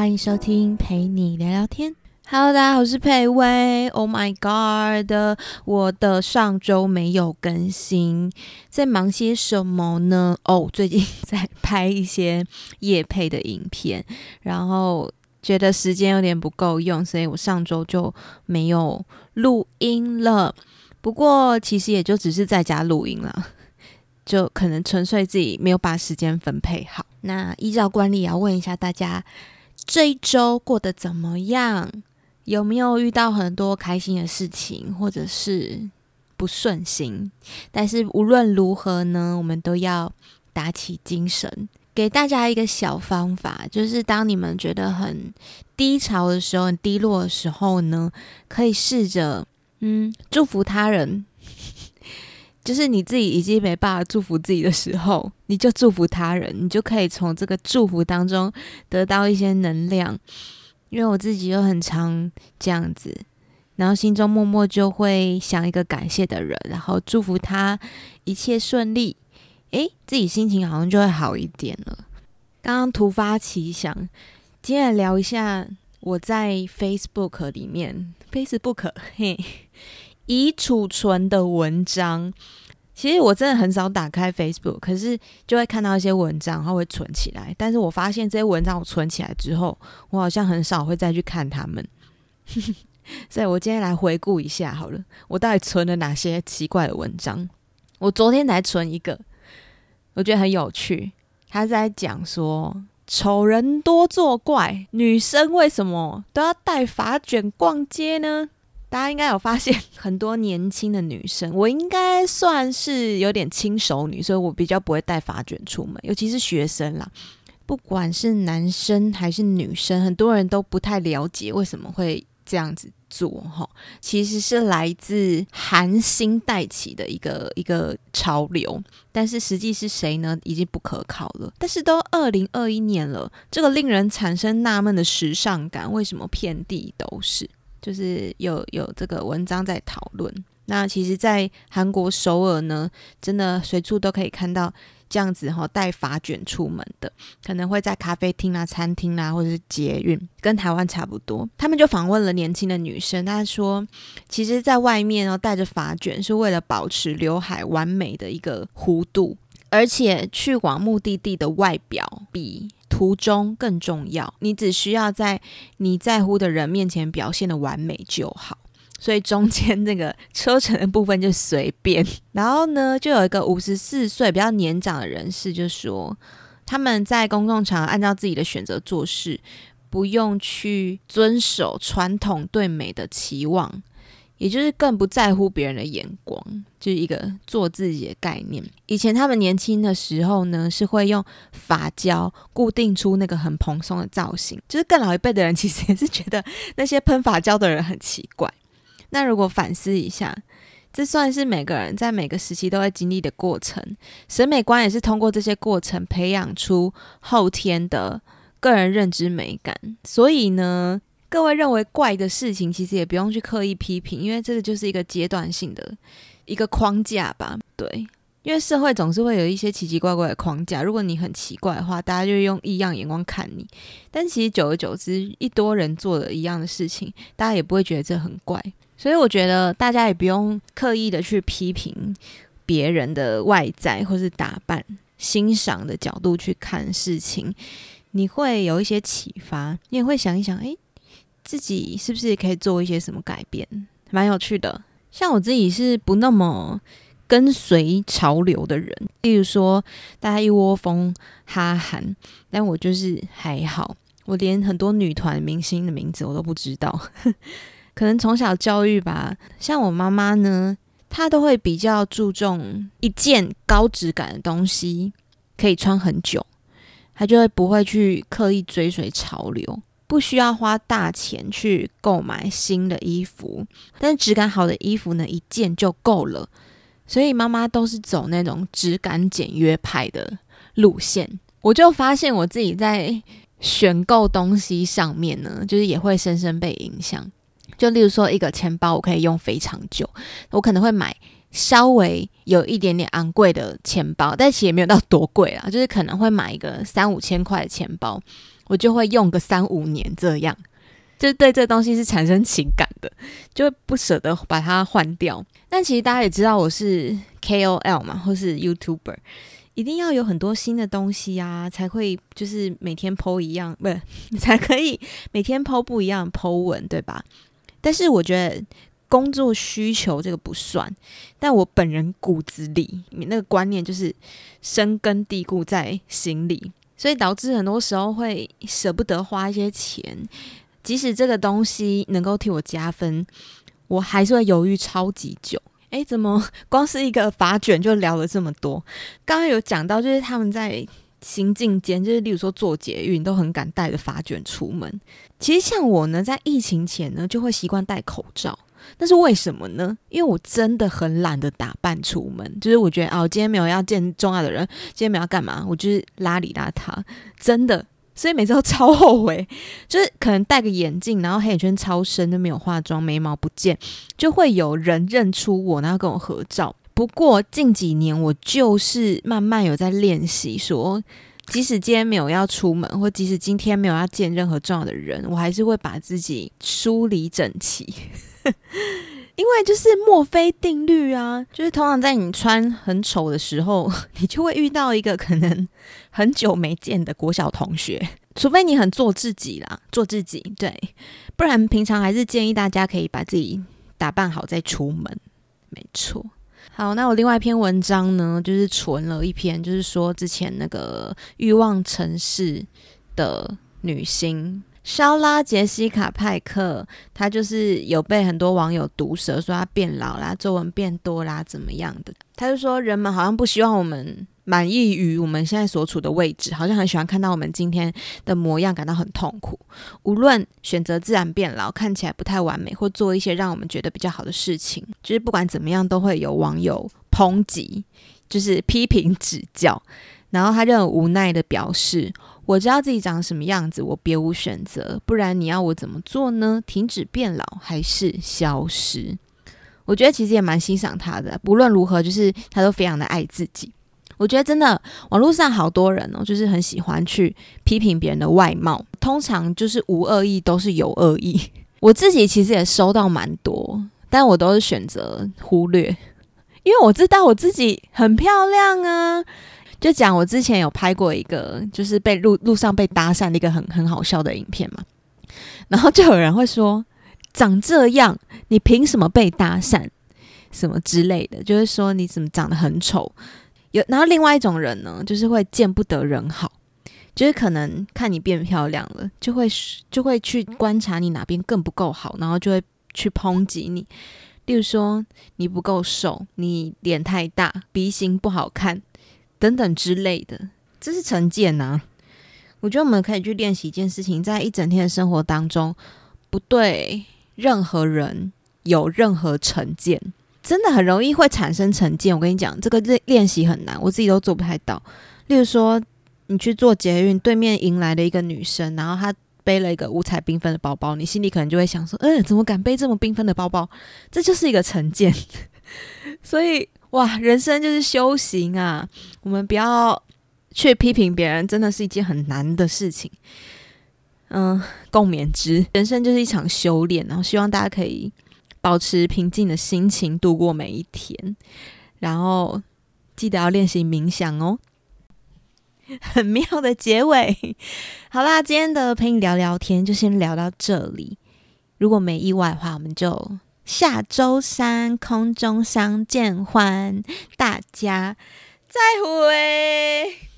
欢迎收听陪你聊聊天。Hello，大家好，我是佩薇。Oh my god，我的上周没有更新，在忙些什么呢？哦，最近在拍一些夜配的影片，然后觉得时间有点不够用，所以我上周就没有录音了。不过其实也就只是在家录音了，就可能纯粹自己没有把时间分配好。那依照惯例，要问一下大家。这一周过得怎么样？有没有遇到很多开心的事情，或者是不顺心？但是无论如何呢，我们都要打起精神。给大家一个小方法，就是当你们觉得很低潮的时候、很低落的时候呢，可以试着嗯祝福他人。就是你自己已经没办法祝福自己的时候，你就祝福他人，你就可以从这个祝福当中得到一些能量。因为我自己又很常这样子，然后心中默默就会想一个感谢的人，然后祝福他一切顺利，诶，自己心情好像就会好一点了。刚刚突发奇想，今天聊一下我在 Facebook 里面，Facebook 嘿。已储存的文章，其实我真的很少打开 Facebook，可是就会看到一些文章，它会存起来。但是我发现这些文章我存起来之后，我好像很少会再去看他们。所以我今天来回顾一下好了，我到底存了哪些奇怪的文章？我昨天才存一个，我觉得很有趣。他在讲说，丑人多作怪，女生为什么都要带发卷逛街呢？大家应该有发现，很多年轻的女生，我应该算是有点轻熟女，所以我比较不会带发卷出门，尤其是学生啦。不管是男生还是女生，很多人都不太了解为什么会这样子做哈。其实是来自韩星带起的一个一个潮流，但是实际是谁呢？已经不可考了。但是都二零二一年了，这个令人产生纳闷的时尚感，为什么遍地都是？就是有有这个文章在讨论，那其实，在韩国首尔呢，真的随处都可以看到这样子哈带发卷出门的，可能会在咖啡厅啊、餐厅啊，或者是捷运，跟台湾差不多。他们就访问了年轻的女生，她说，其实，在外面哦带着发卷是为了保持刘海完美的一个弧度，而且去往目的地的外表比。途中更重要，你只需要在你在乎的人面前表现的完美就好，所以中间这个车程的部分就随便。然后呢，就有一个五十四岁比较年长的人士就说，他们在公众场合按照自己的选择做事，不用去遵守传统对美的期望。也就是更不在乎别人的眼光，就是一个做自己的概念。以前他们年轻的时候呢，是会用发胶固定出那个很蓬松的造型。就是更老一辈的人其实也是觉得那些喷发胶的人很奇怪。那如果反思一下，这算是每个人在每个时期都会经历的过程。审美观也是通过这些过程培养出后天的个人认知美感。所以呢。各位认为怪的事情，其实也不用去刻意批评，因为这个就是一个阶段性的一个框架吧。对，因为社会总是会有一些奇奇怪怪的框架，如果你很奇怪的话，大家就用异样眼光看你。但其实久而久之，一多人做了一样的事情，大家也不会觉得这很怪。所以我觉得大家也不用刻意的去批评别人的外在或是打扮，欣赏的角度去看事情，你会有一些启发，你也会想一想，诶。自己是不是可以做一些什么改变？蛮有趣的。像我自己是不那么跟随潮流的人，例如说大家一窝蜂哈韩，但我就是还好，我连很多女团明星的名字我都不知道。可能从小教育吧，像我妈妈呢，她都会比较注重一件高质感的东西可以穿很久，她就会不会去刻意追随潮流。不需要花大钱去购买新的衣服，但质感好的衣服呢，一件就够了。所以妈妈都是走那种质感简约派的路线。我就发现我自己在选购东西上面呢，就是也会深深被影响。就例如说，一个钱包我可以用非常久，我可能会买稍微有一点点昂贵的钱包，但其实也没有到多贵啦，就是可能会买一个三五千块的钱包。我就会用个三五年这样，就对这东西是产生情感的，就不舍得把它换掉。但其实大家也知道我是 KOL 嘛，或是 YouTuber，一定要有很多新的东西啊，才会就是每天剖一样，不是 才可以每天剖不一样剖文，对吧？但是我觉得工作需求这个不算，但我本人骨子里那个观念就是深根蒂固在心里。所以导致很多时候会舍不得花一些钱，即使这个东西能够替我加分，我还是会犹豫超级久。诶，怎么光是一个发卷就聊了这么多？刚刚有讲到，就是他们在行进间，就是例如说做捷运，都很敢带着发卷出门。其实像我呢，在疫情前呢，就会习惯戴口罩。那是为什么呢？因为我真的很懒得打扮出门，就是我觉得啊，今天没有要见重要的人，今天没有要干嘛，我就是邋里邋遢，真的，所以每次都超后悔，就是可能戴个眼镜，然后黑眼圈超深，都没有化妆，眉毛不见，就会有人认出我，然后跟我合照。不过近几年，我就是慢慢有在练习，说即使今天没有要出门，或即使今天没有要见任何重要的人，我还是会把自己梳理整齐。因为就是墨菲定律啊，就是通常在你穿很丑的时候，你就会遇到一个可能很久没见的国小同学，除非你很做自己啦，做自己，对，不然平常还是建议大家可以把自己打扮好再出门。没错，好，那我另外一篇文章呢，就是存了一篇，就是说之前那个欲望城市的女星。肖拉杰西卡派克，她就是有被很多网友毒舌，说她变老啦，皱纹变多啦，怎么样的？他就说人们好像不希望我们满意于我们现在所处的位置，好像很喜欢看到我们今天的模样，感到很痛苦。无论选择自然变老，看起来不太完美，或做一些让我们觉得比较好的事情，就是不管怎么样，都会有网友抨击，就是批评指教。然后他就很无奈的表示。我知道自己长什么样子，我别无选择，不然你要我怎么做呢？停止变老还是消失？我觉得其实也蛮欣赏他的，不论如何，就是他都非常的爱自己。我觉得真的，网络上好多人哦，就是很喜欢去批评别人的外貌，通常就是无恶意，都是有恶意。我自己其实也收到蛮多，但我都是选择忽略，因为我知道我自己很漂亮啊。就讲我之前有拍过一个，就是被路路上被搭讪的一个很很好笑的影片嘛，然后就有人会说长这样，你凭什么被搭讪？什么之类的，就是说你怎么长得很丑？有然后另外一种人呢，就是会见不得人好，就是可能看你变漂亮了，就会就会去观察你哪边更不够好，然后就会去抨击你，例如说你不够瘦，你脸太大，鼻型不好看。等等之类的，这是成见呐。我觉得我们可以去练习一件事情，在一整天的生活当中，不对任何人有任何成见，真的很容易会产生成见。我跟你讲，这个练练习很难，我自己都做不太到。例如说，你去做捷运，对面迎来了一个女生，然后她背了一个五彩缤纷的包包，你心里可能就会想说：“嗯，怎么敢背这么缤纷的包包？”这就是一个成见。所以。哇，人生就是修行啊！我们不要去批评别人，真的是一件很难的事情。嗯，共勉之。人生就是一场修炼，然后希望大家可以保持平静的心情度过每一天，然后记得要练习冥想哦。很妙的结尾。好啦，今天的陪你聊聊天就先聊到这里。如果没意外的话，我们就。下周三空中相见欢，大家再会。